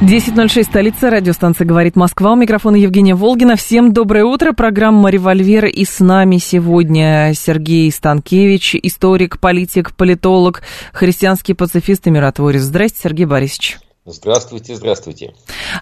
10.06, столица, радиостанция «Говорит Москва». У микрофона Евгения Волгина. Всем доброе утро. Программа «Револьвер». И с нами сегодня Сергей Станкевич, историк, политик, политолог, христианский пацифист и миротворец. Здрасте, Сергей Борисович. Здравствуйте, здравствуйте.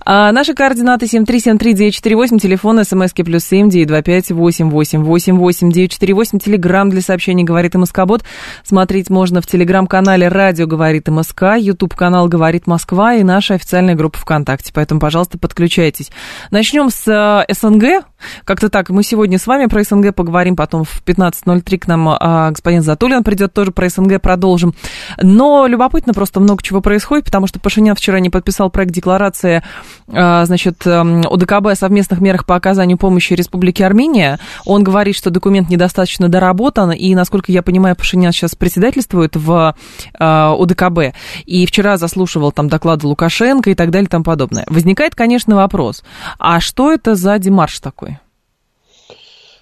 А, наши координаты 7373948, телефон, смски плюс семь, девять два пять восемь восемь восемь восемь девять четыре восемь, телеграмм для сообщений «Говорит МСК-бот». Смотреть можно в телеграм-канале «Радио говорит МСК», YouTube-канал «Говорит Москва» и наша официальная группа ВКонтакте. Поэтому, пожалуйста, подключайтесь. Начнем с э, СНГ. Как-то так, мы сегодня с вами про СНГ поговорим, потом в 15.03 к нам а, господин Затулин придет, тоже про СНГ продолжим. Но любопытно просто много чего происходит, потому что Пашинян вчера не подписал проект декларации, а, значит, эм, ОДКБ о совместных мерах по оказанию помощи Республике Армения. Он говорит, что документ недостаточно доработан, и, насколько я понимаю, Пашинян сейчас председательствует в а, ОДКБ. И вчера заслушивал там доклады Лукашенко и так далее и тому подобное. Возникает, конечно, вопрос, а что это за демарш такой?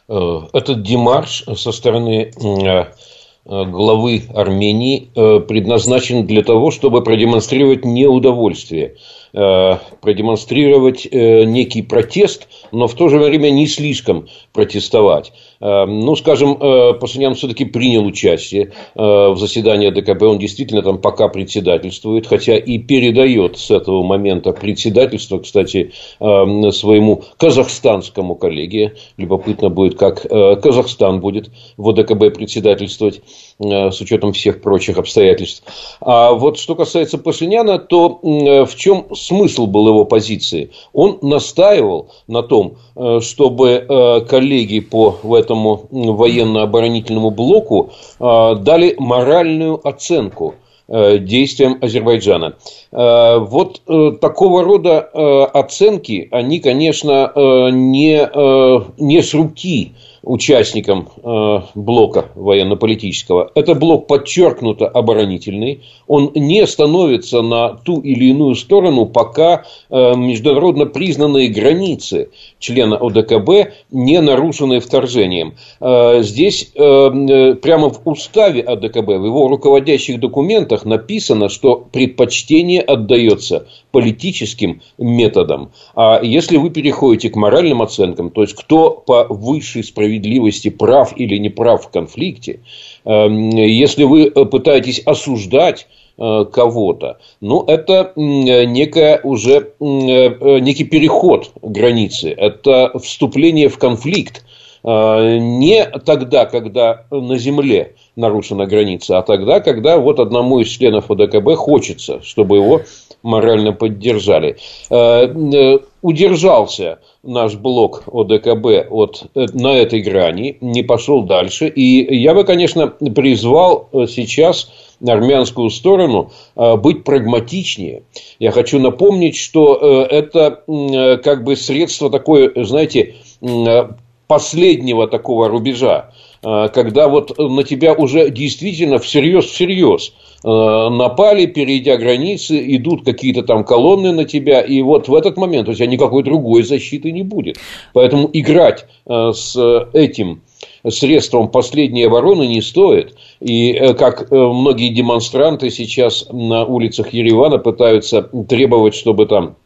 Э, этот демарш со стороны э, Э, главы Армении предназначен для того, чтобы продемонстрировать неудовольствие, продемонстрировать некий протест, но в то же время не слишком протестовать. Эм, ну, скажем, э, Пашинян все-таки принял участие э, в заседании ДКБ. Он действительно там пока председательствует, хотя и передает с этого момента председательство, кстати, эм, своему казахстанскому коллеге. Любопытно будет, как э, Казахстан будет в ОДКБ председательствовать с учетом всех прочих обстоятельств. А вот что касается Пашиняна, то в чем смысл был его позиции? Он настаивал на том, чтобы коллеги по в этому военно-оборонительному блоку а, дали моральную оценку э, действиям Азербайджана. Э, вот э, такого рода оценки, они, конечно, не, не с руки участникам э, блока военно-политического. Это блок подчеркнуто оборонительный. Он не становится на ту или иную сторону, пока э, международно признанные границы члена ОДКБ не нарушены вторжением. Э, здесь прямо в уставе ОДКБ, в его руководящих документах написано, что предпочтение отдается политическим методам. А если вы переходите к моральным оценкам, то есть кто по высшей справедливости прав или не прав в конфликте, эм, если вы э, пытаетесь осуждать э, кого-то. Ну, это некая уже э, некий переход границы, это вступление в конфликт. Не тогда, когда на земле нарушена граница, а тогда, когда вот одному из членов ОДКБ хочется, чтобы его морально поддержали. Э, э, удержался наш блок ОДКБ от, э, на этой грани, не пошел дальше. И я бы, конечно, призвал сейчас армянскую сторону быть прагматичнее. Я хочу напомнить, что это как бы средство такое, знаете, последнего такого рубежа, когда вот на тебя уже действительно всерьез-всерьез Э, напали, перейдя границы, идут какие-то там колонны на тебя, и вот в этот момент у тебя никакой другой защиты не будет. Поэтому играть э, с этим средством последней обороны не стоит. И э, как многие демонстранты сейчас на улицах Еревана пытаются требовать, чтобы там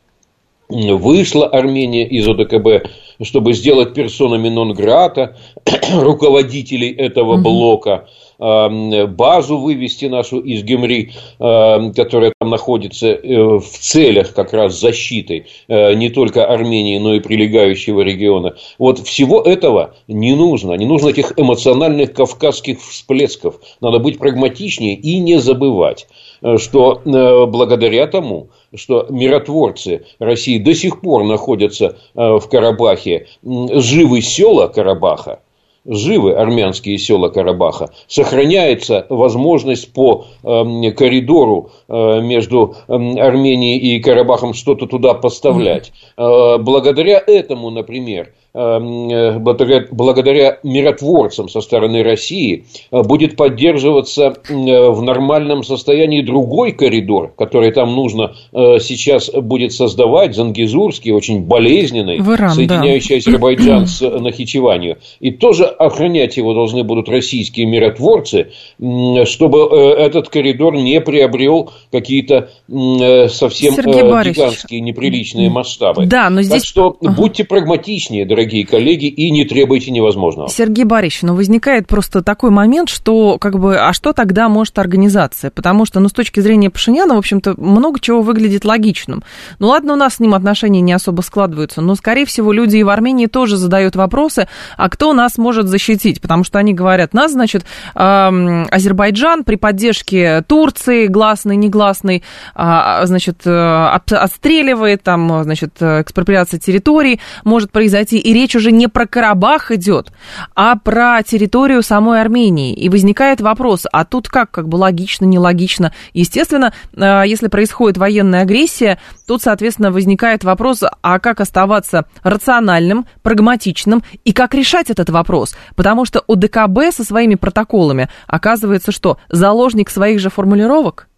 вышла Армения из ОДКБ, чтобы сделать персонами нон-грата руководителей этого блока. Эм, базу вывести нашу из Гемри, эм, которая там находится э, в целях как раз защиты э, не только Армении, но и прилегающего региона. Вот всего этого не нужно. Не нужно этих эмоциональных кавказских всплесков. Надо быть прагматичнее и не забывать, э, что благодаря тому, что миротворцы России до сих пор находятся в Карабахе, живы села Карабаха, живы армянские села Карабаха, сохраняется возможность по э, коридору э, между э, Арменией и Карабахом что-то туда поставлять. Э, благодаря этому, например, благодаря, благодаря миротворцам со стороны России э, будет поддерживаться э, в нормальном состоянии другой коридор, который там нужно э, сейчас будет создавать, Зангизурский, очень болезненный, Иран, соединяющий да. Азербайджан с Нахичеванию. И тоже охранять его должны будут российские миротворцы, чтобы этот коридор не приобрел какие-то совсем гигантские неприличные масштабы. Да, но здесь... Так что будьте прагматичнее, дорогие дорогие коллеги, и не требуйте невозможного. Сергей Борисович, ну возникает просто такой момент, что как бы, а что тогда может организация? Потому что, ну, с точки зрения Пашиняна, в общем-то, много чего выглядит логичным. Ну, ладно, у нас с ним отношения не особо складываются, но, скорее всего, люди и в Армении тоже задают вопросы, а кто нас может защитить? Потому что они говорят, нас, значит, Азербайджан при поддержке Турции, гласный, негласный, а, значит, э, отстреливает, там, значит, экспроприация территорий может произойти, и речь уже не про Карабах идет, а про территорию самой Армении. И возникает вопрос, а тут как, как бы логично, нелогично? Естественно, э, если происходит военная агрессия, тут, соответственно, возникает вопрос, а как оставаться рациональным, прагматичным и как решать этот вопрос? Потому что ОДКБ со своими протоколами оказывается что, заложник своих же формулировок?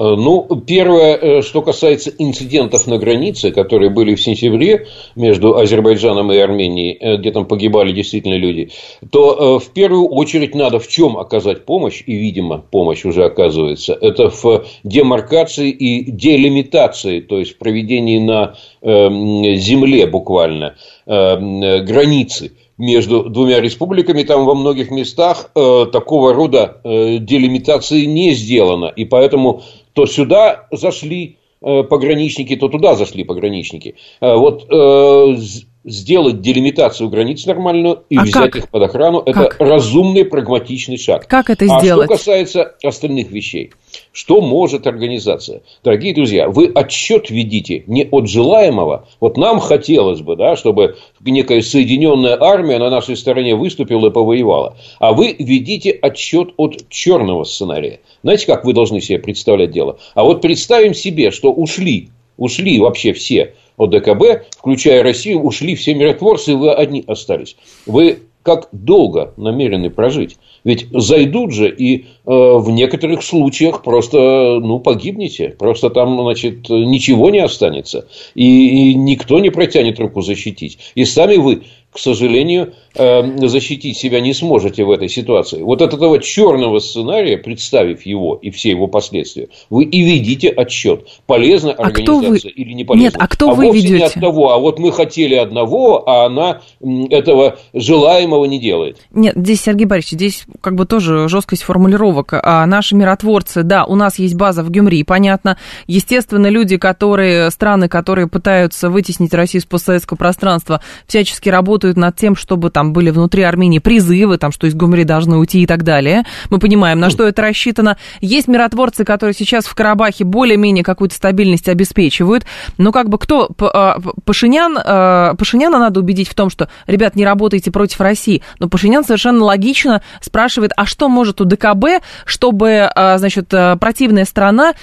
Э, ну, первое, э, что касается инцидентов на границе, которые были в сентябре между Азербайджаном и Арменией, э, где там погибали действительно люди, то в первую очередь надо в чем оказать помощь, и, видимо, помощь уже оказывается, это в демаркации и делимитации, то есть проведении на земле буквально границы между двумя республиками, там во многих местах э, такого рода э, делимитации не сделано. И поэтому то сюда зашли э, пограничники, то туда зашли пограничники. Э, вот э, сделать делимитацию границ нормальную и а взять как? их под охрану, это как? разумный, прагматичный шаг. Как это сделать? А что касается остальных вещей, что может организация? Дорогие друзья, вы отсчет ведите не от желаемого. Вот нам хотелось бы, да, чтобы некая соединенная армия на нашей стороне выступила и повоевала. А вы ведите отсчет от черного сценария. Знаете, как вы должны себе представлять дело? А вот представим себе, что ушли, ушли вообще все ОДКБ, включая Россию, ушли все миротворцы, и вы одни остались. Вы как долго намерены прожить? Ведь зайдут же и э, в некоторых случаях просто ну, погибнете. Просто там, значит, ничего не останется. И, и никто не протянет руку защитить. И сами вы к сожалению, эм, защитить себя не сможете в этой ситуации. Вот от этого черного сценария, представив его и все его последствия, вы и ведите отсчет, полезна а организация вы... или не полезна. Нет, а кто а вы вовсе ведете? не от того, а вот мы хотели одного, а она этого желаемого не делает. Нет, здесь, Сергей Борисович, здесь как бы тоже жесткость формулировок. А наши миротворцы, да, у нас есть база в Гюмри, понятно. Естественно, люди, которые, страны, которые пытаются вытеснить Россию с постсоветского пространства, всячески работают над тем, чтобы там были внутри Армении призывы, там, что из Гумри должны уйти и так далее. Мы понимаем, на что это рассчитано. Есть миротворцы, которые сейчас в Карабахе более-менее какую-то стабильность обеспечивают. Но как бы кто... А, Пашинян, а, Пашиняна надо убедить в том, что, ребят, не работайте против России. Но Пашинян совершенно логично спрашивает, а что может у ДКБ, чтобы, а, значит, противная страна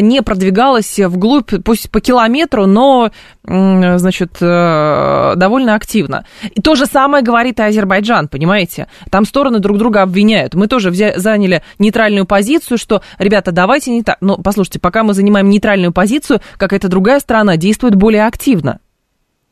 не продвигалась вглубь, пусть по километру, но, значит, довольно активно. И то же самое говорит и Азербайджан, понимаете? Там стороны друг друга обвиняют. Мы тоже взяли, заняли нейтральную позицию, что, ребята, давайте не так. Но послушайте, пока мы занимаем нейтральную позицию, какая-то другая страна действует более активно.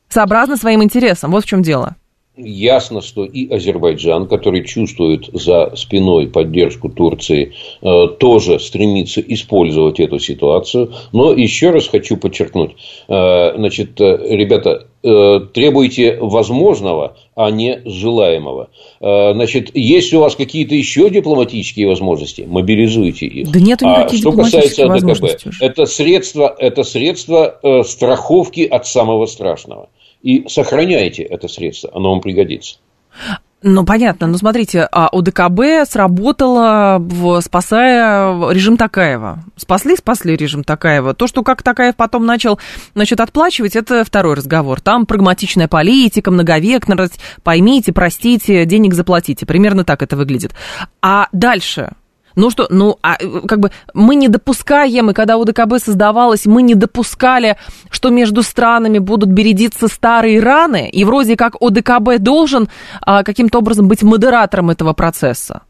Сообразно своим интересам. Вот в чем дело. Ясно, что и Азербайджан, который чувствует за спиной поддержку Турции, э, тоже стремится использовать эту ситуацию. Но еще раз хочу подчеркнуть, э, значит, э, ребята, требуйте возможного, а не желаемого. Значит, есть у вас какие-то еще дипломатические возможности, мобилизуйте их. Да нет а что касается АДКБ, это средство, это средство страховки от самого страшного и сохраняйте это средство, оно вам пригодится. Ну, понятно. Но смотрите, а ОДКБ сработало, спасая режим Такаева. Спасли, спасли режим Такаева. То, что как Такаев потом начал, значит, отплачивать, это второй разговор. Там прагматичная политика, многовекторность, поймите, простите, денег заплатите. Примерно так это выглядит. А дальше? Ну что, ну, а, как бы мы не допускаем, и когда УДКБ создавалось, мы не допускали, что между странами будут бередиться старые раны, и вроде как ОДКБ должен а, каким-то образом быть модератором этого процесса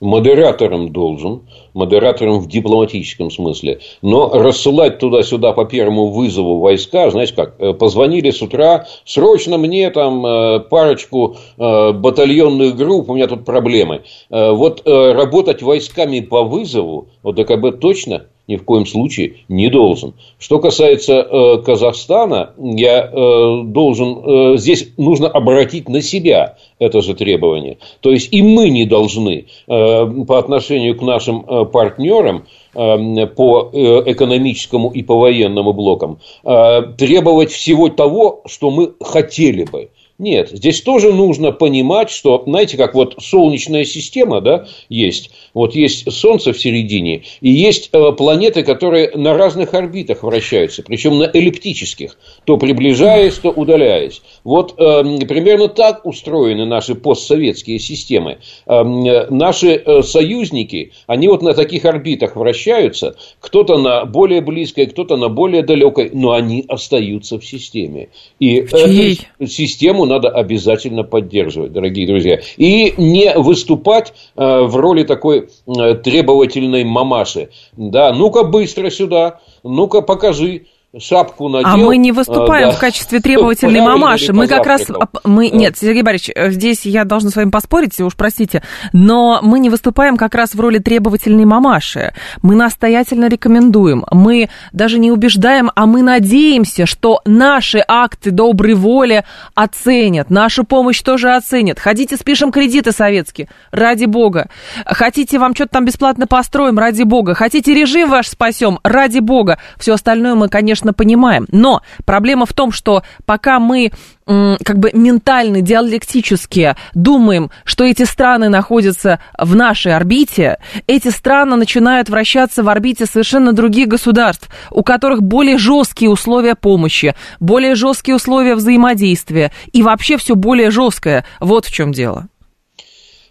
модератором должен, модератором в дипломатическом смысле, но рассылать туда-сюда по первому вызову войска, знаете как, э, позвонили с утра, срочно мне там э, парочку э, батальонных групп, у меня тут проблемы. Вот работать войсками по вызову ОДКБ точно ни в коем случае не должен. Что касается э, Казахстана, я э, должен, э, здесь нужно обратить на себя это же требование. То есть и мы не должны э, по отношению к нашим э, партнерам э, по э, экономическому и по военному блокам э, требовать всего того, что мы хотели бы. Нет, здесь тоже нужно понимать, что, знаете, как вот солнечная система, да, есть. Вот есть Солнце в середине, и есть э, планеты, которые на разных орбитах вращаются, причем на эллиптических, то приближаясь, то удаляясь. Вот э, примерно так устроены наши постсоветские системы. Э, наши э, союзники, они вот на таких орбитах вращаются, кто-то на более близкой, кто-то на более далекой, но они остаются в системе. И эту систему надо обязательно поддерживать, дорогие друзья. И не выступать э, в роли такой э, требовательной мамаши. Да, ну-ка быстро сюда, ну-ка покажи шапку надел. А мы не выступаем а, да. в качестве требовательной мамаши. Мы как раз... Мы... Да. Нет, Сергей Борисович, э, здесь я должна с вами поспорить, уж простите, но мы не выступаем как раз в роли требовательной мамаши. Мы настоятельно рекомендуем. Мы даже не убеждаем, а мы надеемся, что наши акты доброй воли оценят, нашу помощь тоже оценят. Хотите, спишем кредиты советские, ради бога. Хотите, вам что-то там бесплатно построим, ради бога. Хотите, режим ваш спасем, ради бога. Все остальное мы, конечно, конечно, понимаем. Но проблема в том, что пока мы как бы ментально, диалектически думаем, что эти страны находятся в нашей орбите, эти страны начинают вращаться в орбите совершенно других государств, у которых более жесткие условия помощи, более жесткие условия взаимодействия и вообще все более жесткое. Вот в чем дело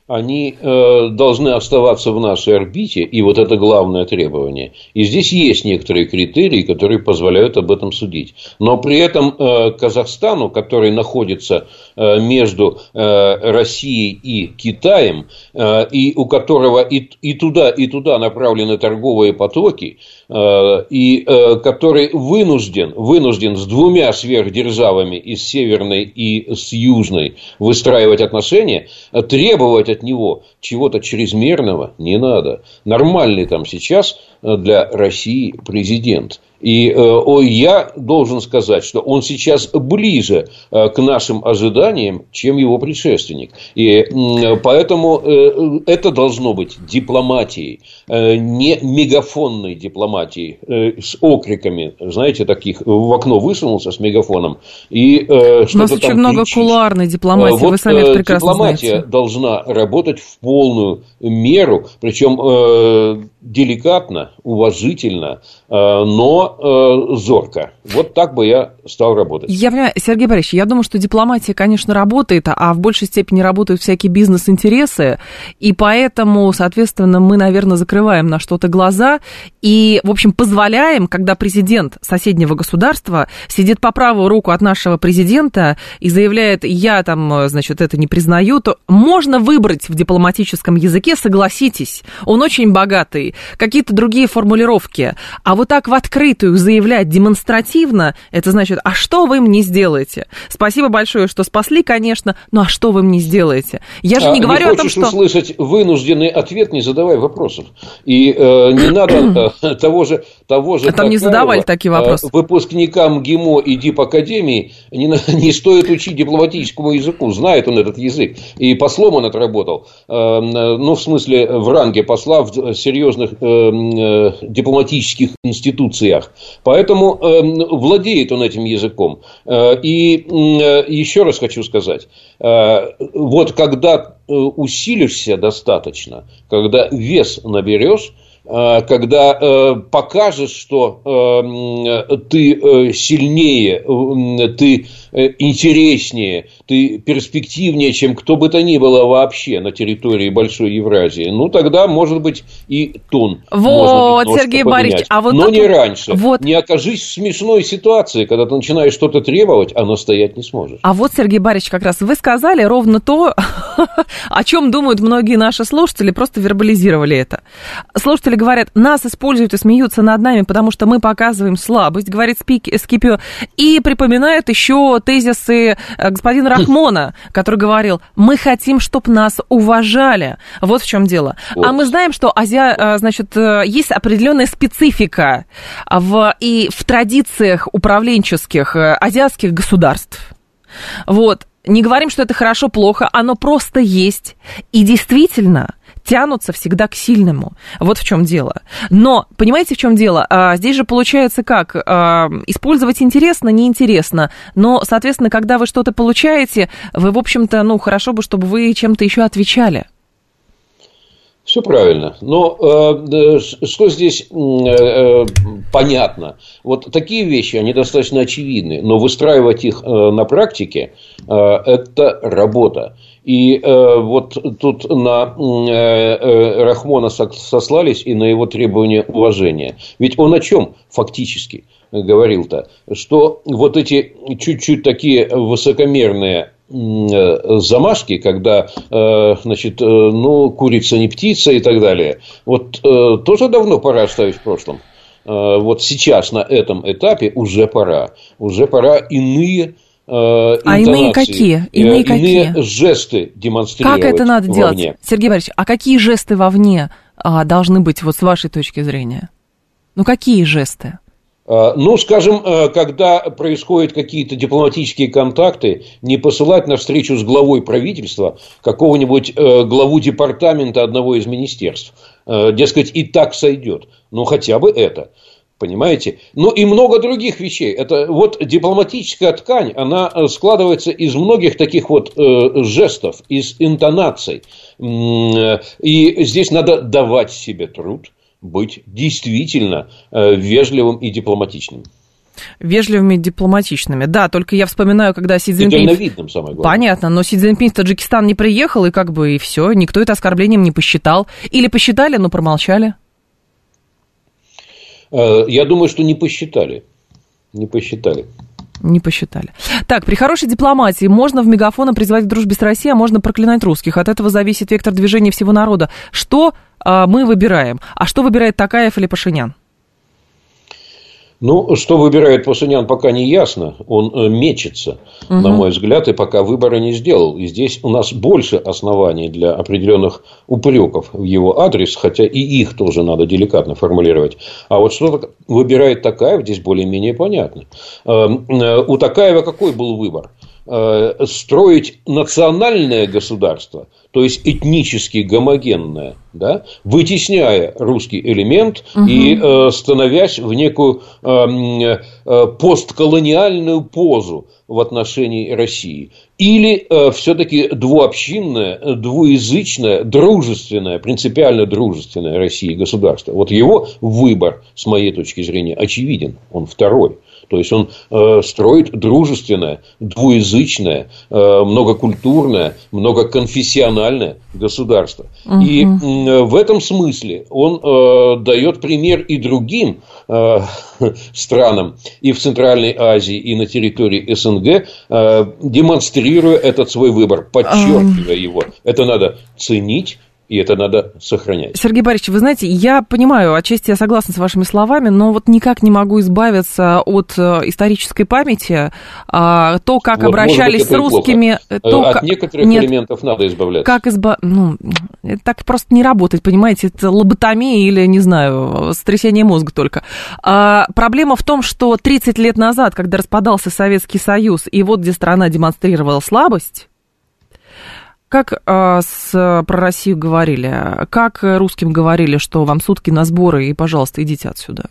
они э, должны оставаться в нашей орбите, и вот это главное требование. И здесь есть некоторые критерии, которые позволяют об этом судить. Но при этом э, Казахстану, который находится э, между э, Россией и Китаем, э, и у которого и, и туда, и туда направлены торговые потоки, и э, который вынужден, вынужден с двумя сверхдержавами, из Северной и с Южной, выстраивать отношения, требовать от него чего-то чрезмерного не надо. Нормальный там сейчас э, для России президент. И э, я должен сказать, что он сейчас ближе э, к нашим ожиданиям, чем его предшественник. И поэтому э, это должно быть дипломатией, не мегафонной дипломатией с окриками, знаете, таких в окно высунулся с мегафоном и У нас очень много кричишь. кулуарной дипломатии, вот, вы сами это прекрасно дипломатия знаете. должна работать в полную меру, причем деликатно, уважительно, но э, зорко. Вот так бы я стал работать. Я понимаю, Сергей Борисович, я думаю, что дипломатия, конечно, работает, а в большей степени работают всякие бизнес-интересы, и поэтому, соответственно, мы, наверное, закрываем на что-то глаза и, в общем, позволяем, когда президент соседнего государства сидит по правую руку от нашего президента и заявляет, я там, значит, это не признаю, то можно выбрать в дипломатическом языке, согласитесь, он очень богатый, какие-то другие формулировки, а вот так в открытую заявлять демонстративно, это значит, а что вы мне сделаете? Спасибо большое, что спасли, конечно, но а что вы мне сделаете? Я же а, не говорю не о том, что... услышать вынужденный ответ, не задавай вопросов. И э, не надо э, того же... Того же а там не задавали такие э, вопросы. Выпускникам ГИМО и ДИП-академии не, не стоит учить дипломатическому языку. Знает он этот язык. И послом он отработал. Э, ну, в смысле, в ранге посла в серьезных э, э, дипломатических институциях. Поэтому э, владеет он этим языком. Э, и э, еще раз хочу сказать, э, вот когда э, усилишься достаточно, когда вес наберешь, когда э, покажешь, что э, ты сильнее, ты интереснее, ты перспективнее, чем кто бы то ни было вообще на территории Большой Евразии, ну тогда, может быть, и тон. Вот, Сергей Борисович, а вот но не раньше. Вот. Не окажись в смешной ситуации, когда ты начинаешь что-то требовать, оно стоять не сможешь. А вот, Сергей Борисович, как раз вы сказали ровно то, о чем думают многие наши слушатели, просто вербализировали это. Слушатели говорят, нас используют и смеются над нами, потому что мы показываем слабость, говорит Скипио, и припоминают еще тезисы э, господина Рахмона, который говорил, мы хотим, чтобы нас уважали. Вот в чем дело. Вот. А мы знаем, что Азия, э, значит, э, есть определенная специфика в, и в традициях управленческих азиатских государств. Вот. Не говорим, что это хорошо, плохо, оно просто есть. И действительно, тянутся всегда к сильному. Вот в чем дело. Но, понимаете, в чем дело? А, здесь же получается как? А, использовать интересно, неинтересно. Но, соответственно, когда вы что-то получаете, вы, в общем-то, ну, хорошо бы, чтобы вы чем-то еще отвечали. Все правильно. Но э, что здесь э, э, понятно? Вот такие вещи, они достаточно очевидны, но выстраивать их э, на практике э, это работа. И э, вот тут на э, э, Рахмона сослались и на его требования уважения. Ведь он о чем фактически говорил-то? Что вот эти чуть-чуть такие высокомерные замашки, когда, э, значит, э, ну, курица не птица и так далее, вот тоже давно пора оставить в прошлом. Вот сейчас на этом этапе уже пора. Уже пора иные а иные какие? Иные, иные какие? жесты демонстрировать Как это надо вовне. делать? Сергей Борисович, а какие жесты вовне а, должны быть вот с вашей точки зрения? Ну, какие жесты? А, ну, скажем, э, когда происходят какие-то дипломатические контакты, не посылать на встречу с главой правительства какого-нибудь э, главу департамента одного из министерств. Э, дескать, и так сойдет. Ну, хотя бы это. Понимаете? Ну и много других вещей. Это вот дипломатическая ткань, она складывается из многих таких вот э, жестов, из интонаций. И здесь надо давать себе труд быть действительно э, вежливым и дипломатичным. Вежливыми и дипломатичными. Да, только я вспоминаю, когда Си Цзиньпин... видным, самое главное. Понятно, но Си Цзиньпин в Таджикистан не приехал, и как бы и все, никто это оскорблением не посчитал. Или посчитали, но промолчали. Э, я думаю, что не посчитали. Не посчитали. Не посчитали. Так, при хорошей дипломатии можно в мегафона призвать к дружбе с Россией, а можно проклинать русских. От этого зависит вектор движения всего народа. Что а, мы выбираем? А что выбирает Такаев или Пашинян? Ну, что выбирает Пасунян, пока не ясно. Он э, мечется, угу. на мой взгляд, и пока выбора не сделал. И здесь у нас больше оснований для определенных упреков в его адрес, хотя и их тоже надо деликатно формулировать. А вот что выбирает Такаев, здесь более-менее понятно. Эм, э, у Такаева какой был выбор? Э, строить национальное государство, то есть этнически гомогенное, да, вытесняя русский элемент угу. и э, становясь в некую э, э, постколониальную позу в отношении России. Или э, все-таки двуобщинное, двуязычное, дружественное, принципиально дружественное России государство. Вот его выбор, с моей точки зрения, очевиден. Он второй. То есть он э, строит дружественное, двуязычное, э, многокультурное, многоконфессиональное государство. Угу. И э, в этом смысле он э, дает пример и другим э, странам и в Центральной Азии, и на территории СНГ, э, демонстрируя этот свой выбор, подчеркивая его. Это надо ценить и это надо сохранять. Сергей Борисович, вы знаете, я понимаю, отчасти я согласна с вашими словами, но вот никак не могу избавиться от э, исторической памяти. А, то, как вот, обращались быть, с русскими... Э, то, от некоторых Нет, элементов надо избавляться. Как изба... Ну, так просто не работает, понимаете, это лоботомия или, не знаю, сотрясение мозга только. А, проблема в том, что 30 лет назад, когда распадался Советский Союз, и вот где страна демонстрировала слабость, как а, с, про Россию говорили? Как русским говорили, что вам сутки на сборы и, пожалуйста, идите отсюда?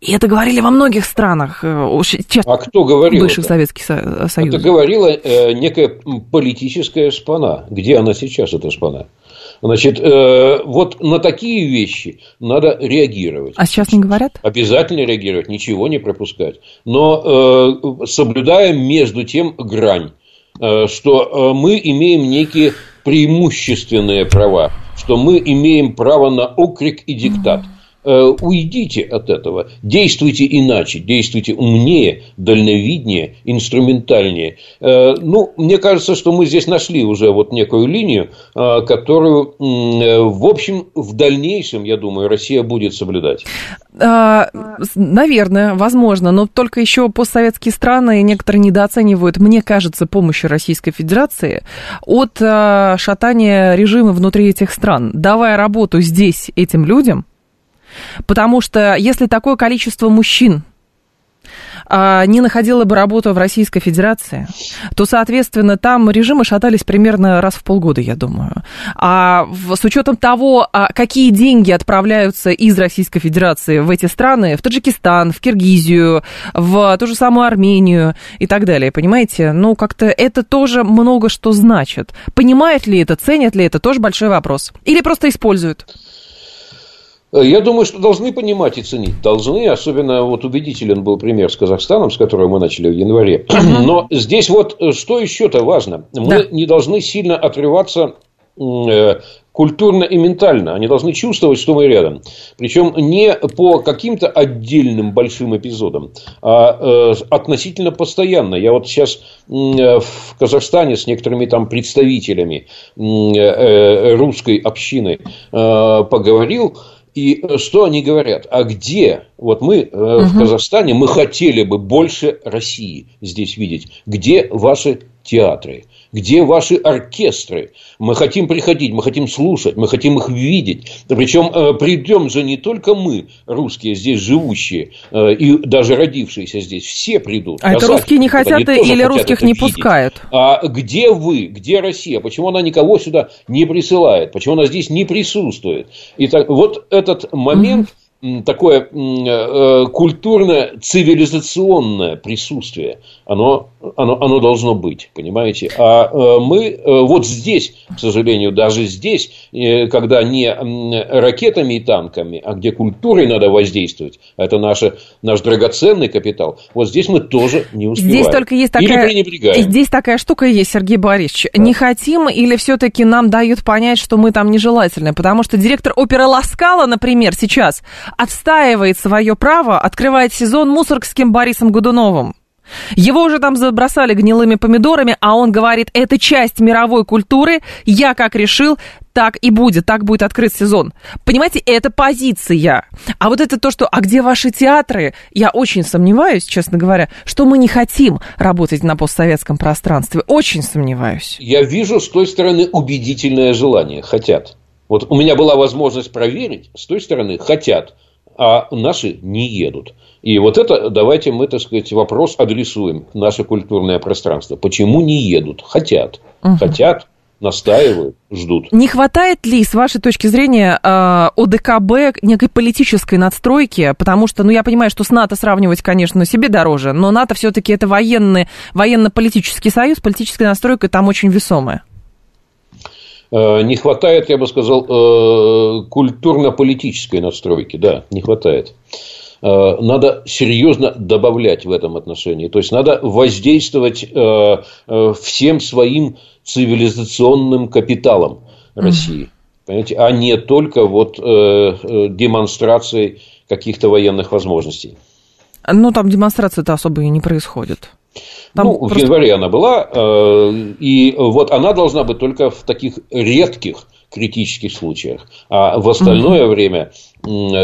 И это говорили во многих странах, э, а кто говорил бывших это? Советских Союзов. Это говорила э, некая политическая шпана. Где она сейчас, эта шпана? Значит, э, вот на такие вещи надо реагировать. А сейчас не говорят? Обязательно реагировать, ничего не пропускать. Но э, соблюдая между тем грань, что э, мы имеем некие преимущественные права, что мы имеем право на окрик и диктат. Э, уйдите от этого, действуйте иначе, действуйте умнее, дальновиднее, инструментальнее. Э, ну, мне кажется, что мы здесь нашли уже вот некую линию, э, которую, в общем, в дальнейшем, я думаю, Россия будет соблюдать. А, наверное, возможно, но только еще постсоветские страны некоторые недооценивают, мне кажется, помощи Российской Федерации от шатания режима внутри этих стран. Давая работу здесь этим людям, Потому что если такое количество мужчин а, не находила бы работу в Российской Федерации, то, соответственно, там режимы шатались примерно раз в полгода, я думаю. А с учетом того, а, какие деньги отправляются из Российской Федерации в эти страны, в Таджикистан, в Киргизию, в ту же самую Армению и так далее, понимаете? Ну, как-то это тоже много что значит. Понимают ли это, ценят ли это, тоже большой вопрос. Или просто используют. Э, я думаю, что должны понимать и ценить. Должны. Особенно вот убедителен был пример с Казахстаном, с которого мы начали в январе. Но здесь вот э, что еще-то важно. Мы да. не должны сильно отрываться э, культурно и ментально. Они должны чувствовать, что мы рядом. Причем не по каким-то отдельным большим эпизодам, а относительно постоянно. Я вот сейчас в Казахстане с некоторыми там представителями русской общины поговорил. И э, что они говорят? А где? Вот мы э, угу. в Казахстане, мы хотели бы больше России здесь видеть. Где ваши театры? Где ваши оркестры? Мы хотим приходить, мы хотим слушать, мы хотим их видеть. Причем э, придем же не только мы, русские, здесь живущие э, и даже родившиеся здесь, все придут. А это русские не хотят или русских не видеть. пускают? А где вы, где Россия? Почему она никого сюда не присылает? Почему она здесь не присутствует? И так, вот этот момент... Такое э, культурно-цивилизационное присутствие, оно, оно, оно должно быть, понимаете? А э, мы э, вот здесь, к сожалению, даже здесь, когда не ракетами и танками, а где культурой надо воздействовать, это наше, наш драгоценный капитал, вот здесь мы тоже не успеваем. Здесь только есть такая, или Здесь такая штука есть, Сергей Борисович. Да. Не хотим или все-таки нам дают понять, что мы там нежелательны? Потому что директор оперы Ласкала, например, сейчас отстаивает свое право открывать сезон мусоргским Борисом Годуновым. Его уже там забросали гнилыми помидорами, а он говорит, это часть мировой культуры, я как решил, так и будет, так будет открыт сезон. Понимаете, это позиция. А вот это то, что, а где ваши театры? Я очень сомневаюсь, честно говоря, что мы не хотим работать на постсоветском пространстве. Очень сомневаюсь. Я вижу с той стороны убедительное желание, хотят. Вот у меня была возможность проверить, с той стороны хотят а наши не едут. И вот это давайте мы, так сказать, вопрос адресуем наше культурное пространство. Почему не едут? Хотят. Угу. Хотят, настаивают, ждут. Не хватает ли, с вашей точки зрения, э, ОДКБ некой политической надстройки? Потому что, ну, я понимаю, что с НАТО сравнивать, конечно, себе дороже, но НАТО все-таки это военный, военно-политический союз, политическая настройка там очень весомая. Э, не хватает, я бы сказал, э, культурно-политической надстройки. Да, не хватает. Э, надо серьезно добавлять в этом отношении. То есть, надо воздействовать всем своим цивилизационным капиталом России. Понимаете? А не только вот демонстрацией каких-то военных возможностей. Ну, там демонстрации-то особо и не происходит. Там ну, просто... в январе она была, э, и вот она должна быть только в таких редких критических случаях, а в остальное угу. время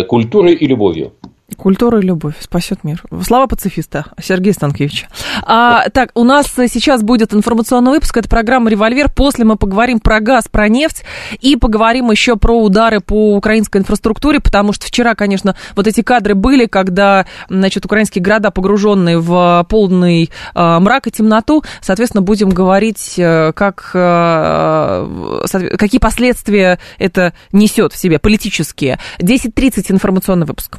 культурой и любовью. Культура и любовь спасет мир. Слава пацифиста Сергей Станкевич. А, так, у нас сейчас будет информационный выпуск. Это программа «Револьвер». После мы поговорим про газ, про нефть и поговорим еще про удары по украинской инфраструктуре, потому что вчера, конечно, вот эти кадры были, когда, значит, украинские города погруженные в полный э, мрак и темноту. Соответственно, будем говорить, э, как, э, какие последствия это несет в себе, политические. 10.30 информационный выпуск.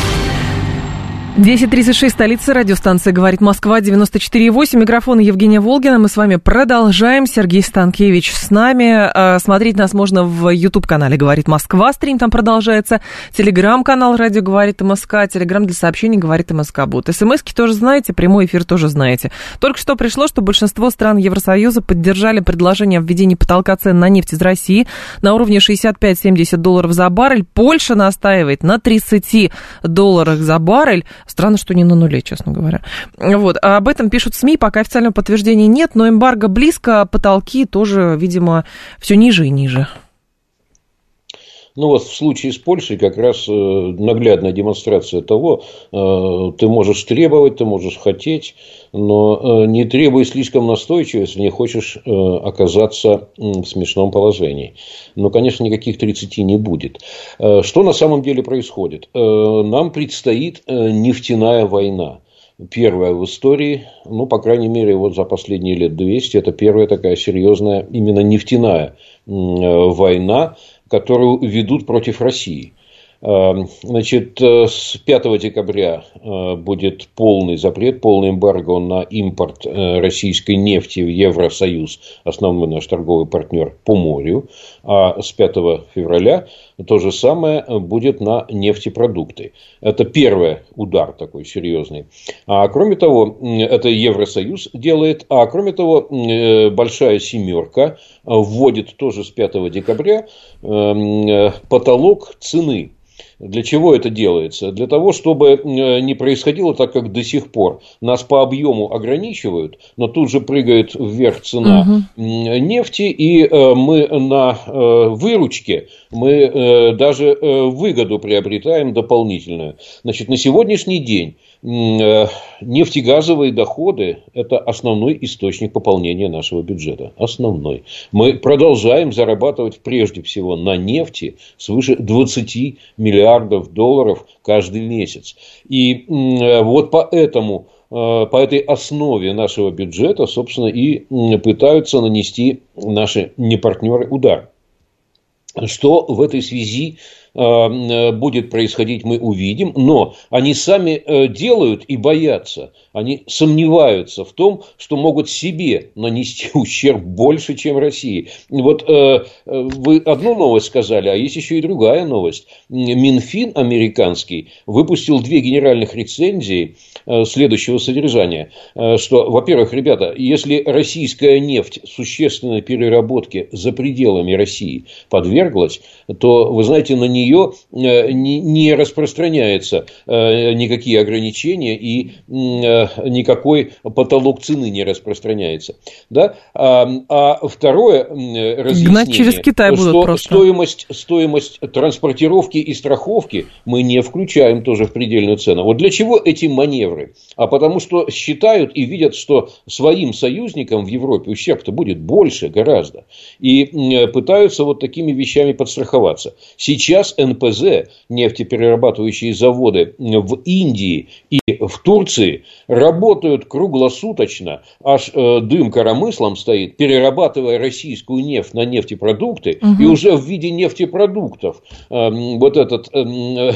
10.36, столица радиостанция «Говорит Москва», 94.8. Микрофон Евгения Волгина. Мы с вами продолжаем. Сергей Станкевич с нами. А, смотреть нас можно в YouTube-канале «Говорит Москва». Стрим там продолжается. Телеграм-канал «Радио говорит МСК». Телеграм для сообщений «Говорит МСК». Бот. СМСки тоже знаете, прямой эфир тоже знаете. Только что пришло, что большинство стран Евросоюза поддержали предложение о введении потолка цен на нефть из России на уровне 65-70 долларов за баррель. Польша настаивает на 30 долларах за баррель. Странно, что не на нуле, честно говоря. Вот. А об этом пишут СМИ, пока официального подтверждения нет, но эмбарго близко, потолки тоже, видимо, все ниже и ниже. Ну вот в случае с Польшей как раз э, наглядная демонстрация того, э, ты можешь требовать, ты можешь хотеть, но э, не требуй слишком настойчиво, если не хочешь оказаться в смешном положении. Но, конечно, никаких 30 не будет. Что на самом деле происходит? Нам предстоит нефтяная война первая в истории, ну, по крайней мере, вот за последние лет 200, это первая такая серьезная именно нефтяная война, которую ведут против России. Эм, значит, э, с 5 декабря э, будет полный запрет, полный эмбарго на импорт э, российской нефти в Евросоюз, основной наш торговый партнер по морю. А с 5 февраля то же самое будет на нефтепродукты. Это первый удар такой серьезный. А кроме того, это Евросоюз делает, а кроме того, большая семерка вводит тоже с 5 декабря потолок цены для чего это делается? Для того, чтобы э, не происходило так, как до сих пор. Нас по объему ограничивают, но тут же прыгает вверх цена угу. нефти, и э, мы на э, выручке мы даже выгоду приобретаем дополнительную. Значит, на сегодняшний день нефтегазовые доходы – это основной источник пополнения нашего бюджета. Основной. Мы продолжаем зарабатывать прежде всего на нефти свыше 20 миллиардов долларов каждый месяц. И э, вот поэтому э, по этой основе нашего бюджета, собственно, и пытаются нанести наши непартнеры удар. Что в этой связи Э, э, будет происходить, мы увидим, но они сами э, делают и боятся, они сомневаются в том, что могут себе нанести ущерб больше, чем России. Вот вы одну новость сказали, а есть еще и другая новость. Минфин американский выпустил две генеральных рецензии следующего содержания, что, во-первых, ребята, если российская нефть существенной переработке за пределами России подверглась, то, вы знаете, на нее нее э, не распространяется э, никакие ограничения и э, никакой потолок цены не распространяется. Да? А, а второе разъяснение, через Китай что просто. Стоимость, стоимость транспортировки и страховки мы не включаем тоже в предельную цену. Вот для чего эти маневры? А потому что считают и видят, что своим союзникам в Европе ущерб-то будет больше гораздо. И пытаются вот такими вещами подстраховаться. Сейчас НПЗ, нефтеперерабатывающие заводы в Индии и в Турции работают круглосуточно, аж э, дым коромыслом стоит, перерабатывая российскую нефть на нефтепродукты, угу. и уже в виде нефтепродуктов э, вот этот э,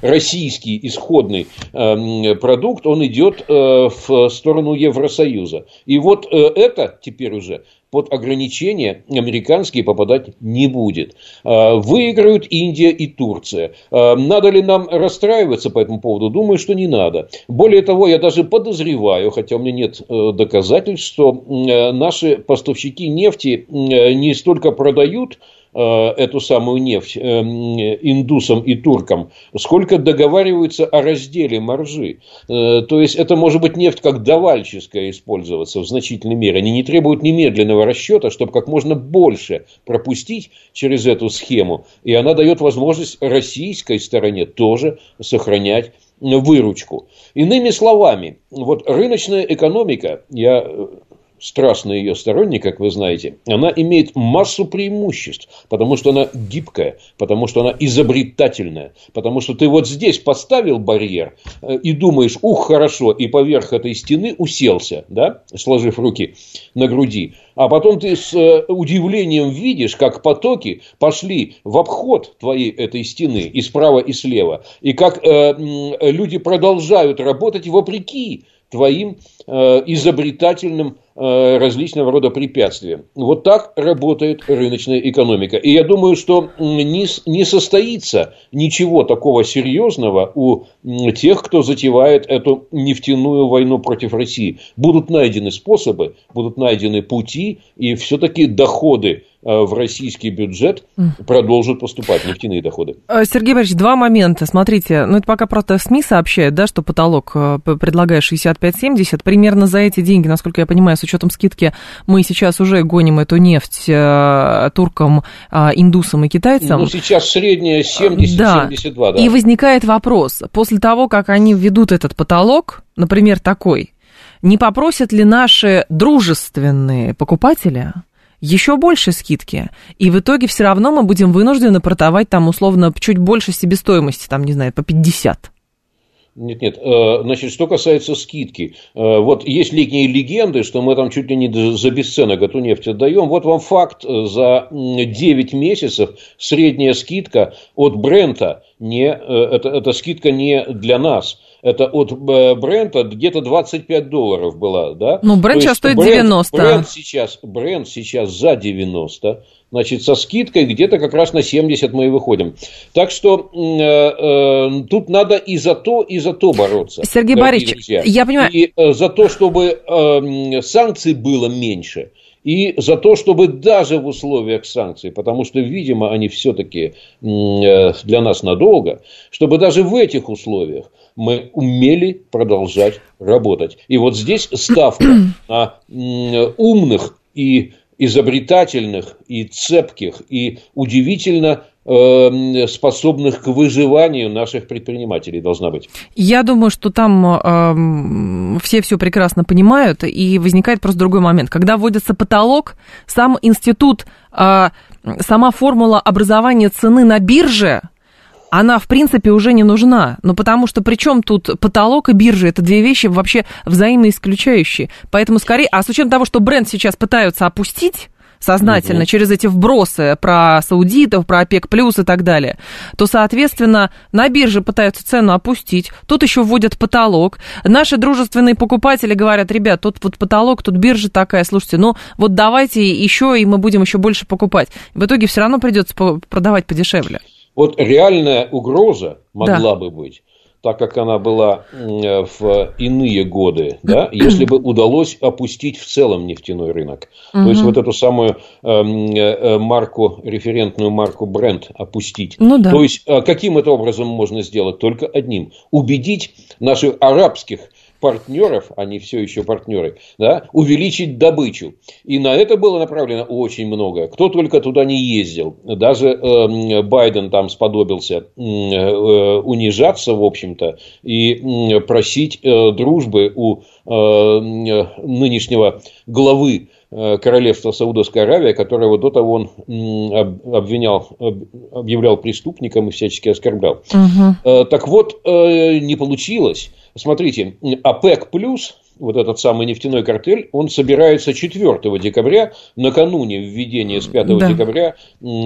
российский исходный э, продукт, он идет э, в сторону Евросоюза. И вот э, это теперь уже под ограничения американские попадать не будет. А, выиграют Индия и Турция. А, надо ли нам расстраиваться по этому поводу? Думаю, что не надо. Более того, я даже подозреваю, хотя у меня нет э, доказательств, что э, наши поставщики нефти э, не столько продают эту самую нефть э, индусам и туркам, сколько договариваются о разделе маржи. Э, то есть, это может быть нефть как давальческая использоваться в значительной мере. Они не требуют немедленного расчета, чтобы как можно больше пропустить через эту схему. И она дает возможность российской стороне тоже сохранять выручку. Иными словами, вот рыночная экономика, я страстный ее сторонник, как вы знаете, она имеет массу преимуществ, потому что она гибкая, потому что она изобретательная, потому что ты вот здесь поставил барьер э, и думаешь, ух, хорошо, и поверх этой стены уселся, да, сложив руки на груди, а потом ты с э, удивлением видишь, как потоки пошли в обход твоей этой стены и справа, и слева, и как э, люди продолжают работать вопреки твоим э, изобретательным различного рода препятствиям. Вот так работает рыночная экономика. И я думаю, что не, не состоится ничего такого серьезного у тех, кто затевает эту нефтяную войну против России. Будут найдены способы, будут найдены пути, и все-таки доходы Э, в российский бюджет продолжат поступать нефтяные доходы. Э, Сергей Борисович, два момента. Смотрите, ну это пока просто СМИ сообщают, да, что потолок э, предлагает 65-70. Примерно за эти деньги, насколько я понимаю, с учетом скидки, мы сейчас уже гоним эту нефть туркам, индусам и китайцам. Ну, сейчас средняя 70-72, да. да. И возникает вопрос, после того, как они введут этот потолок, например, такой, не попросят ли наши дружественные покупатели еще больше скидки. И в итоге все равно мы будем вынуждены продавать там условно чуть больше себестоимости, там, не знаю, по 50. Нет, нет. Э, значит, что касается скидки. Э, вот есть летние легенды, что мы там чуть ли не за бесценок эту нефть отдаем. Вот вам факт. За 9 месяцев средняя скидка от Брента, не, э, это, это скидка не для нас – это от э, Брента где-то 25 долларов была, да? Ну, Брент сейчас стоит 90. Бренд сейчас, бренд сейчас за 90. Значит, со скидкой где-то как раз на 70 мы и выходим. Так что э, э, тут надо и за то, и за то бороться. Сергей Борисович, друзья. я понимаю. И э, за то, чтобы э, санкций было меньше – и за то, чтобы даже в условиях санкций, потому что, видимо, они все-таки э, для нас надолго, чтобы даже в этих условиях мы умели продолжать работать. И вот здесь ставка на умных и изобретательных, и цепких, и удивительно Эм, способных к выживанию наших предпринимателей должна быть. Я думаю, что там э, все все прекрасно понимают, и возникает просто другой момент. Когда вводится потолок, сам институт, э, сама формула образования цены на бирже, она, в принципе, уже не нужна. Ну, потому что причем тут потолок и биржа, это две вещи вообще взаимоисключающие. Поэтому скорее, а с учетом того, что бренд сейчас пытаются опустить, сознательно угу. через эти вбросы про саудитов, про ОПЕК плюс и так далее, то, соответственно, на бирже пытаются цену опустить, тут еще вводят потолок. Наши дружественные покупатели говорят, ребят, тут вот потолок, тут биржа такая, слушайте, ну вот давайте еще, и мы будем еще больше покупать. В итоге все равно придется продавать подешевле. Вот реальная угроза могла да. бы быть так как она была в иные годы, да, если бы удалось опустить в целом нефтяной рынок. Угу. То есть вот эту самую эм, э, марку, референтную марку бренд опустить. Ну, да. То есть э, каким это образом можно сделать? Только одним. Убедить наших арабских партнеров, они все еще партнеры, да, увеличить добычу. И на это было направлено очень много. Кто только туда не ездил. Даже э, Байден там сподобился э, унижаться, в общем-то, и э, просить э, дружбы у э, нынешнего главы э, королевства Саудовской Аравии, которого до того он обвинял, объявлял преступником и всячески оскорблял. Угу. Так вот, не получилось. Смотрите, ОПЕК плюс, вот этот самый нефтяной картель, он собирается 4 декабря, накануне введения с 5 да. декабря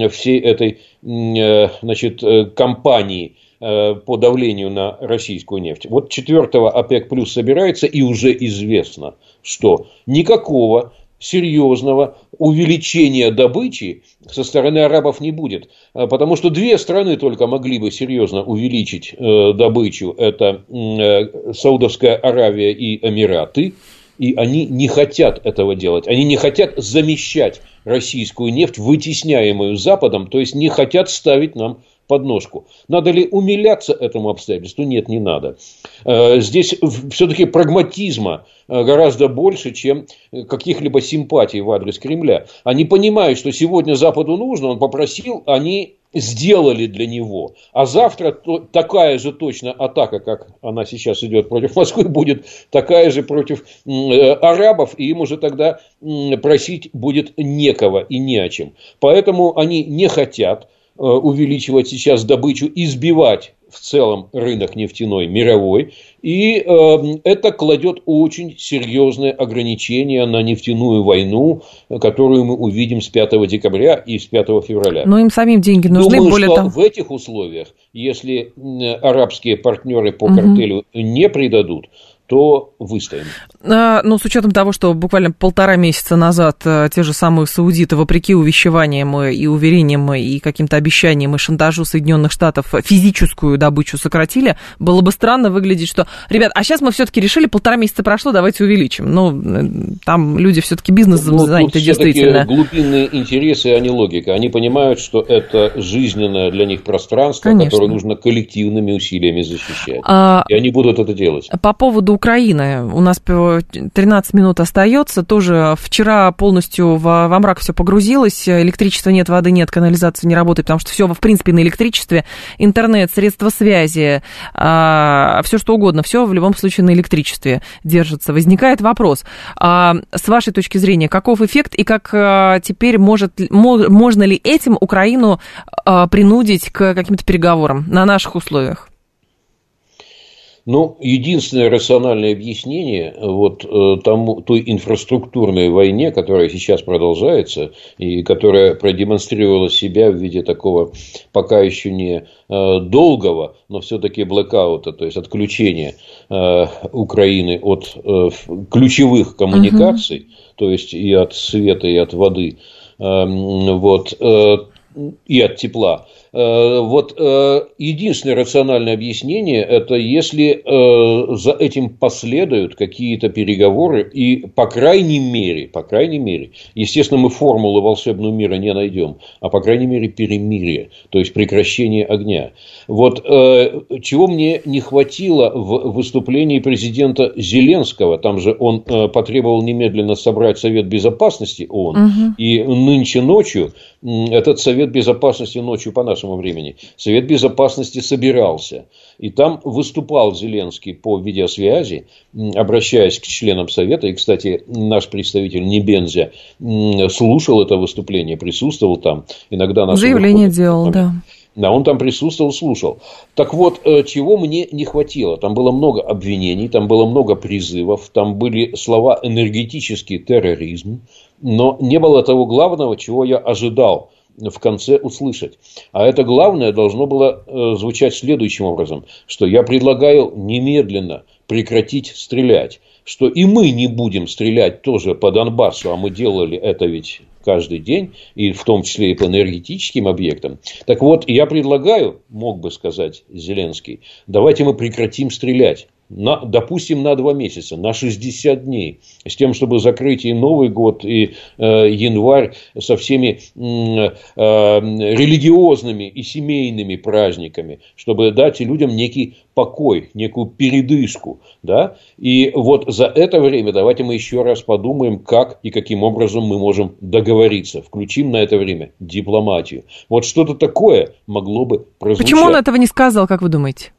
всей этой э, значит, э, кампании э, по давлению на российскую нефть. Вот 4 ОПЕК плюс собирается, и уже известно, что никакого серьезного увеличения добычи со стороны арабов не будет. А, потому что две страны только могли бы серьезно увеличить э, добычу. Это э, Саудовская Аравия и Эмираты. И они не хотят этого делать. Они не хотят замещать российскую нефть, вытесняемую Западом. То есть не хотят ставить нам подножку. Надо ли умиляться этому обстоятельству? Нет, не надо. Э, здесь все-таки прагматизма э, гораздо больше, чем каких-либо симпатий в адрес Кремля. Они понимают, что сегодня Западу нужно, он попросил, они сделали для него. А завтра такая же точно атака, как она сейчас идет против Москвы, будет такая же против э, арабов, и им уже тогда просить будет некого и не о чем. Поэтому они не хотят э, увеличивать сейчас добычу, избивать в целом рынок нефтяной мировой, и э, это кладет очень серьезные ограничения на нефтяную войну, которую мы увидим с 5 декабря и с 5 февраля. Но им самим деньги нужны, Думаю, более что того. в этих условиях, если арабские партнеры по картелю угу. не придадут, то выстоим. А, ну, с учетом того, что буквально полтора месяца назад а, те же самые саудиты, вопреки увещеваниям и уверениям и каким-то обещаниям и шантажу Соединенных Штатов физическую добычу сократили, было бы странно выглядеть, что, ребят, а сейчас мы все-таки решили, полтора месяца прошло, давайте увеличим. Ну, там люди все-таки бизнесом ну, заняты действительно. глубинные интересы, а не логика. Они понимают, что это жизненное для них пространство, Конечно. которое нужно коллективными усилиями защищать. А... И они будут это делать. По поводу Украины. У нас 13 минут остается. Тоже вчера полностью в, во мрак все погрузилось. Электричества нет, воды нет, канализация не работает, потому что все, в принципе, на электричестве. Интернет, средства связи, а, все что угодно, все в любом случае на электричестве держится. Возникает вопрос, а, с вашей точки зрения, каков эффект и как а, теперь может, можно ли этим Украину а, принудить к каким-то переговорам на наших условиях? Ну, единственное рациональное объяснение вот э, тому, той инфраструктурной войне, которая сейчас продолжается и которая продемонстрировала себя в виде такого пока еще не э, долгого, но все-таки блэкаута, то есть отключения э, Украины от ключевых коммуникаций, угу. то есть и от света, и от воды, эм, вот, и от тепла вот э, единственное рациональное объяснение – это если э, за этим последуют какие-то переговоры и, по крайней мере, по крайней мере, естественно, мы формулы волшебного мира не найдем, а, по крайней мере, перемирие, то есть прекращение огня. Вот чего мне не хватило в выступлении президента Зеленского, там же он потребовал немедленно собрать Совет Безопасности ООН, угу. и нынче ночью этот Совет Безопасности ночью по нашему времени, Совет Безопасности собирался. И там выступал Зеленский по видеосвязи, обращаясь к членам Совета. И, кстати, наш представитель Небензя слушал это выступление, присутствовал там. Иногда нас Заявление делал, да. Да, он там присутствовал, слушал. Так вот, э, чего мне не хватило? Там было много обвинений, там было много призывов, там были слова энергетический терроризм, но не было того главного, чего я ожидал в конце услышать. А это главное должно было э, звучать следующим образом, что я предлагаю немедленно прекратить стрелять, что и мы не будем стрелять тоже по Донбассу, а мы делали это ведь каждый день, и в том числе и по энергетическим объектам. Так вот, я предлагаю, мог бы сказать Зеленский, давайте мы прекратим стрелять на, допустим, на два месяца, на 60 дней, с тем, чтобы закрыть и Новый год, и э, январь со всеми э, религиозными и семейными праздниками, чтобы дать людям некий покой, некую передышку. Да? И вот за это время давайте мы еще раз подумаем, как и каким образом мы можем договориться. Включим на это время дипломатию. Вот что-то такое могло бы прозвучать. Почему он этого не сказал, как вы думаете?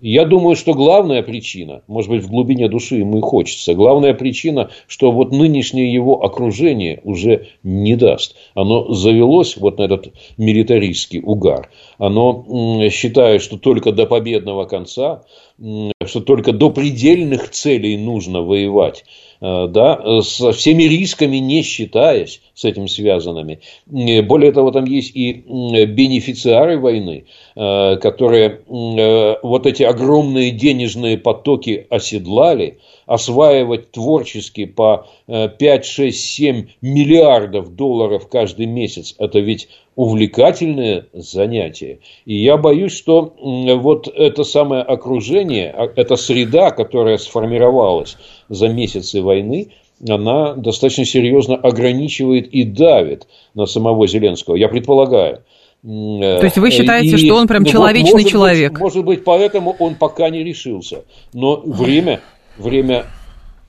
Я думаю, что главная причина, может быть, в глубине души ему и хочется, главная причина, что вот нынешнее его окружение уже не даст. Оно завелось вот на этот милитаристский угар. Оно считает, что только до победного конца, что только до предельных целей нужно воевать. Э, да, со всеми рисками не считаясь с этим связанными. Более того, там есть и бенефициары войны, э, которые э, вот эти огромные денежные потоки оседлали, осваивать творчески по 5, 6, 7 миллиардов долларов каждый месяц, это ведь увлекательное занятие. И я боюсь, что вот это самое окружение, а, эта среда, которая сформировалась за месяцы войны, она достаточно серьезно ограничивает и давит на самого Зеленского. Я предполагаю, То есть вы считаете, и, что он прям ну, человечный может человек? Быть, может быть, поэтому он пока не решился. Но время, время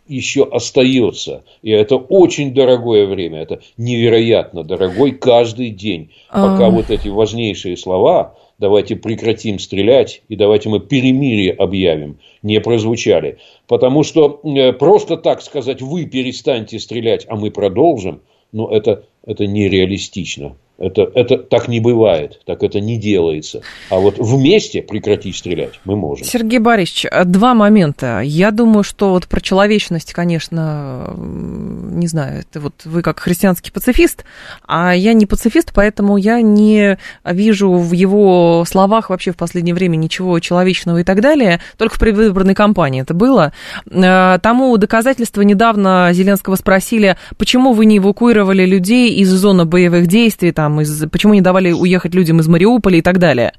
еще остается. И это очень дорогое время. Это невероятно дорогой каждый день. Пока вот эти важнейшие слова давайте прекратим стрелять и давайте мы перемирие объявим, не прозвучали. Потому что э, просто так сказать, вы перестаньте стрелять, а мы продолжим, ну, это, это нереалистично. Это, это так не бывает, так это не делается. А вот вместе прекратить стрелять мы можем. Сергей Борисович, два момента. Я думаю, что вот про человечность, конечно, не знаю, это вот вы как христианский пацифист, а я не пацифист, поэтому я не вижу в его словах вообще в последнее время ничего человечного и так далее. Только в предвыборной кампании это было. Э, тому доказательства недавно Зеленского спросили, почему вы не эвакуировали людей из зоны боевых действий, там, там, из, почему не давали уехать людям из Мариуполя и так далее.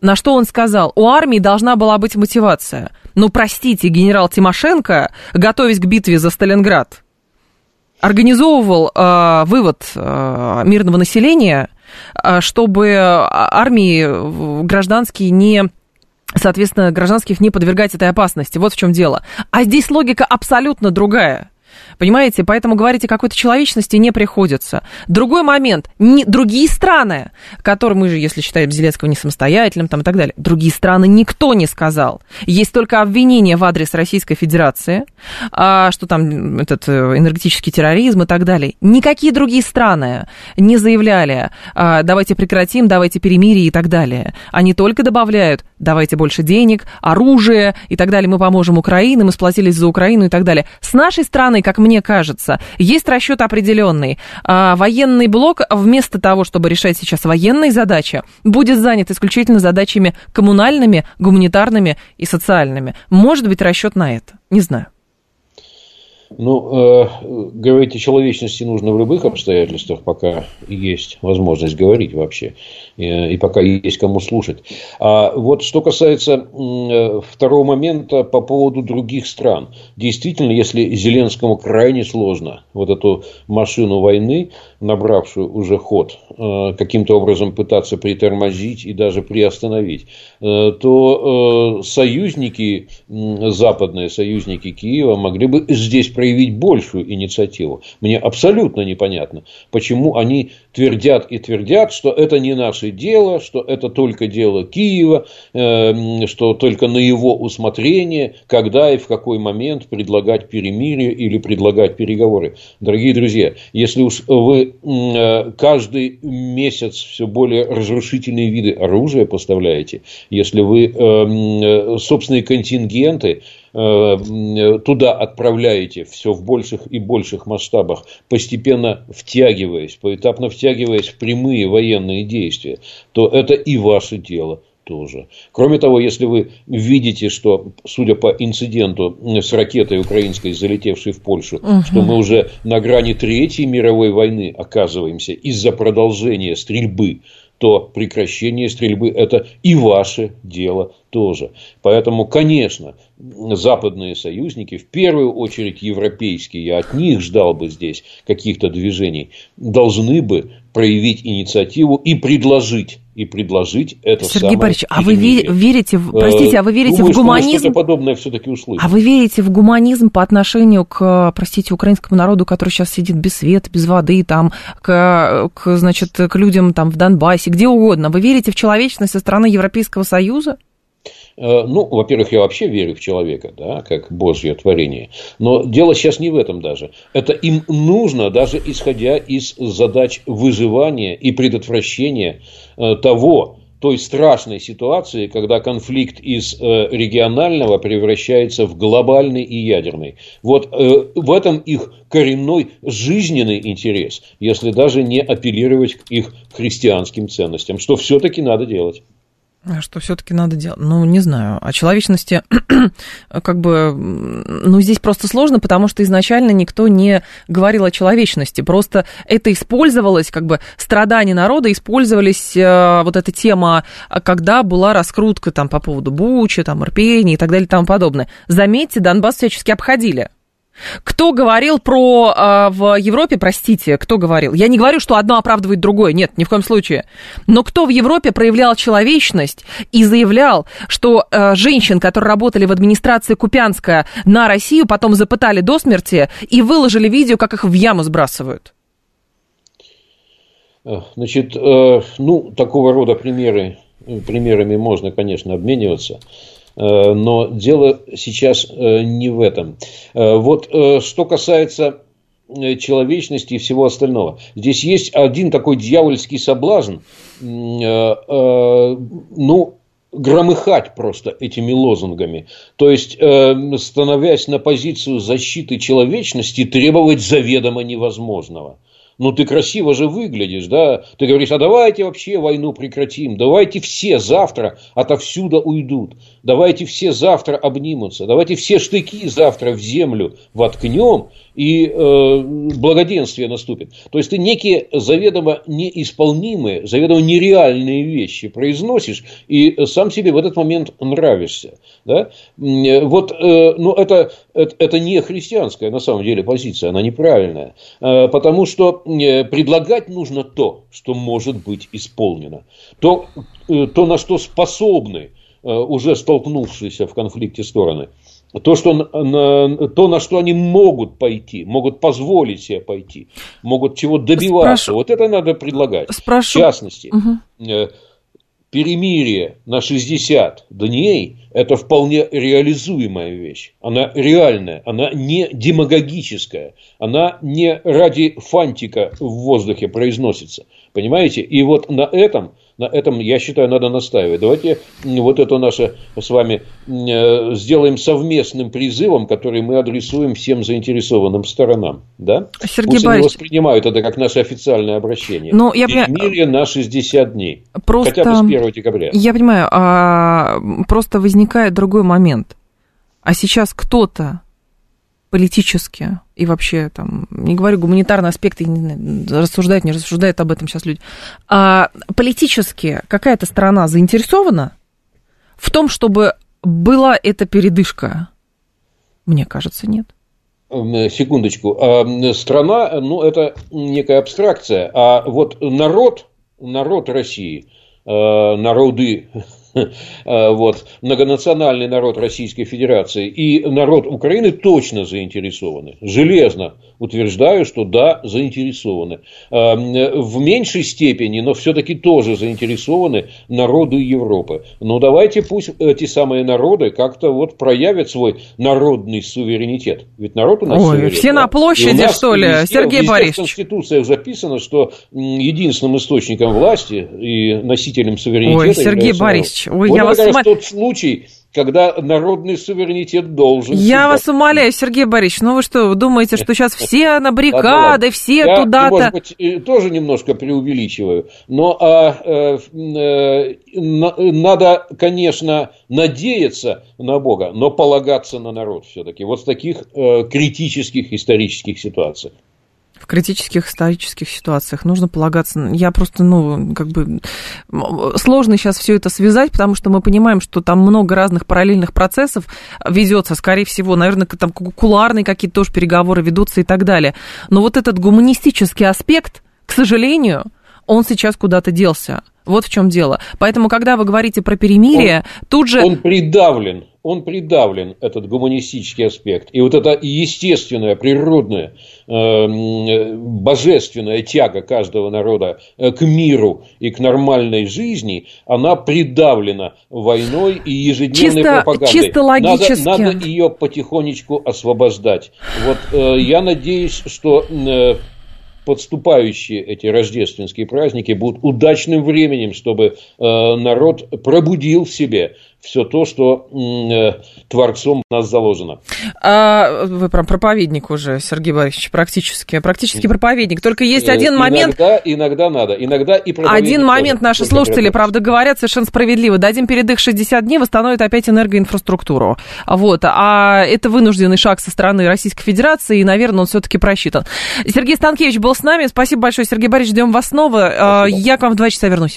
На что он сказал, у армии должна была быть мотивация. Ну, простите, генерал Тимошенко, готовясь к битве за Сталинград, организовывал э, вывод э, мирного населения, э, чтобы армии гражданские не соответственно, гражданских не подвергать этой опасности. Вот в чем дело. А здесь логика абсолютно другая. Понимаете? Поэтому говорить о какой-то человечности не приходится. Другой момент. Не, другие страны, которые мы же, если считаем Зеленского не самостоятельным там, и так далее, другие страны никто не сказал. Есть только обвинения в адрес Российской Федерации, а, что там этот э, энергетический терроризм и так далее. Никакие другие страны не заявляли, а, давайте прекратим, давайте перемирие и так далее. Они только добавляют, давайте больше денег, оружие и так далее, мы поможем Украине, мы сплотились за Украину и так далее. С нашей стороны, как мне кажется, есть расчет определенный. А, военный блок вместо того, чтобы решать сейчас военные задачи, будет занят исключительно задачами коммунальными, гуманитарными и социальными. Может быть расчет на это? Не знаю. Ну, э, говорить о человечности нужно в любых обстоятельствах, пока есть возможность говорить вообще, э, и пока есть кому слушать. А вот что касается э, второго момента по поводу других стран. Действительно, если Зеленскому крайне сложно вот эту машину войны, набравшую уже ход, э, каким-то образом пытаться притормозить и даже приостановить, э, то э, союзники, западные союзники Киева могли бы здесь проявить большую инициативу. Мне абсолютно непонятно, почему они твердят и твердят, что это не наше дело, что это только дело Киева, что только на его усмотрение, когда и в какой момент предлагать перемирие или предлагать переговоры. Дорогие друзья, если уж вы каждый месяц все более разрушительные виды оружия поставляете, если вы собственные контингенты Э, туда отправляете все в больших и больших масштабах, постепенно втягиваясь, поэтапно втягиваясь в прямые военные действия, то это и ваше дело тоже. Кроме того, если вы видите, что, судя по инциденту с ракетой украинской, залетевшей в Польшу, угу. что мы уже на грани Третьей мировой войны оказываемся из-за продолжения стрельбы то прекращение стрельбы – это и ваше дело тоже. Поэтому, конечно, западные союзники, в первую очередь европейские, я от них ждал бы здесь каких-то движений, должны бы проявить инициативу и предложить и предложить это Сергей самое Борисович, а вы верите, в, простите, а вы верите Думаю, в гуманизм? Что подобное все-таки услышим. А вы верите в гуманизм по отношению к, простите, украинскому народу, который сейчас сидит без света, без воды, там, к, к, значит, к людям там в Донбассе, где угодно? Вы верите в человечность со стороны Европейского Союза? Э, ну, во-первых, я вообще верю в человека, да, как Божье творение. Но дело сейчас не в этом даже. Это им нужно, даже исходя из задач выживания и предотвращения э, того, той страшной ситуации, когда конфликт из э, регионального превращается в глобальный и ядерный. Вот в этом их коренной жизненный интерес, если даже не апеллировать к их христианским ценностям, что все-таки надо делать. А что все-таки надо делать? Ну, не знаю. О человечности, как бы, ну, здесь просто сложно, потому что изначально никто не говорил о человечности. Просто это использовалось, как бы, страдания народа использовались, э, вот эта тема, когда была раскрутка там по поводу Бучи, там, Ирпени и так далее и тому подобное. Заметьте, Донбасс всячески обходили. Кто говорил про э, в Европе, простите, кто говорил? Я не говорю, что одно оправдывает другое, нет, ни в коем случае. Но кто в Европе проявлял человечность и заявлял, что э, женщин, которые работали в администрации Купянска на Россию, потом запытали до смерти и выложили видео, как их в яму сбрасывают? Значит, э, ну, такого рода примеры, примерами можно, конечно, обмениваться. Э, но дело сейчас э, не в этом. Э, вот что касается человечности и всего остального. Здесь есть один такой дьявольский соблазн, ну, громыхать просто этими лозунгами. То есть, становясь на позицию защиты человечности, требовать заведомо невозможного ну ты красиво же выглядишь, да, ты говоришь, а давайте вообще войну прекратим, давайте все завтра отовсюду уйдут, давайте все завтра обнимутся, давайте все штыки завтра в землю воткнем, и э, благоденствие наступит. То есть ты некие заведомо неисполнимые, заведомо нереальные вещи произносишь, и сам себе в этот момент нравишься. Да? Вот, э, ну, это, это, это не христианская на самом деле позиция, она неправильная. Э, потому что э, предлагать нужно то, что может быть исполнено. То, э, то на что способны э, уже столкнувшиеся в конфликте стороны то, что, на, то, на что они могут пойти, могут позволить себе пойти, могут чего добиваться. Спрошу. Вот это надо предлагать. Спрошу. В частности, угу. перемирие на 60 дней – это вполне реализуемая вещь. Она реальная, она не демагогическая, она не ради фантика в воздухе произносится. Понимаете? И вот на этом – на этом, я считаю, надо настаивать. Давайте вот это наше с вами э, сделаем совместным призывом, который мы адресуем всем заинтересованным сторонам. Да? Сергей Пусть они воспринимают это как наше официальное обращение. Но ну, я Перемирие на 60 дней. Просто... Хотя бы с 1 декабря. Я понимаю, а просто возникает другой момент. А сейчас кто-то политически и вообще там, не говорю гуманитарные аспекты, рассуждают, не рассуждают об этом сейчас люди, а политически какая-то страна заинтересована в том, чтобы была эта передышка? Мне кажется, нет. Секундочку. А, страна, ну, это некая абстракция, а вот народ, народ России, а, народы Э, вот, многонациональный народ Российской Федерации и народ Украины точно заинтересованы. Железно утверждаю, что да, заинтересованы. Э, в меньшей степени, но все-таки тоже заинтересованы народы Европы. Но давайте пусть эти самые народы как-то вот проявят свой народный суверенитет. Ведь народ у нас Ой, суверен. Все да? на площади, что ли, везде, Сергей везде Борисович? в Конституциях записано, что единственным источником власти и носителем суверенитета Ой, Сергей Борисович, Ой, вот я вас ума... тот случай, когда народный суверенитет должен. Я себя... вас умоляю, Сергей Борисович, ну вы что, вы думаете, что сейчас все на баррикады, все туда-то... может быть, тоже немножко преувеличиваю, но а, э, э, надо, конечно, надеяться на Бога, но полагаться на народ все-таки. Вот в таких э, критических исторических ситуациях в критических исторических ситуациях нужно полагаться. Я просто, ну, как бы сложно сейчас все это связать, потому что мы понимаем, что там много разных параллельных процессов ведется, скорее всего, наверное, там куларные какие-то тоже переговоры ведутся и так далее. Но вот этот гуманистический аспект, к сожалению, он сейчас куда-то делся. Вот в чем дело. Поэтому, когда вы говорите про перемирие, он, тут же... Он придавлен, он придавлен, этот гуманистический аспект. И вот эта естественная, природная, э, божественная тяга каждого народа э, к миру и к нормальной жизни, она придавлена войной и ежедневной чисто, пропагандой. Чисто логически. Надо, надо ее потихонечку освобождать. Вот э, я надеюсь, что... Э, подступающие эти рождественские праздники будут удачным временем, чтобы э, народ пробудил в себе все то, что э, Творцом у нас заложено. А, вы прям проповедник уже, Сергей Борисович, практически, практически проповедник. Только есть один иногда, момент... Иногда надо, иногда и Один момент наши слушатели, правда, говорят совершенно справедливо. Дадим передых 60 дней, восстановит опять энергоинфраструктуру. Вот. А это вынужденный шаг со стороны Российской Федерации, и, наверное, он все-таки просчитан. Сергей Станкевич был с нами. Спасибо большое, Сергей Борисович, ждем вас снова. А, Спасибо. Я к вам в два часа вернусь.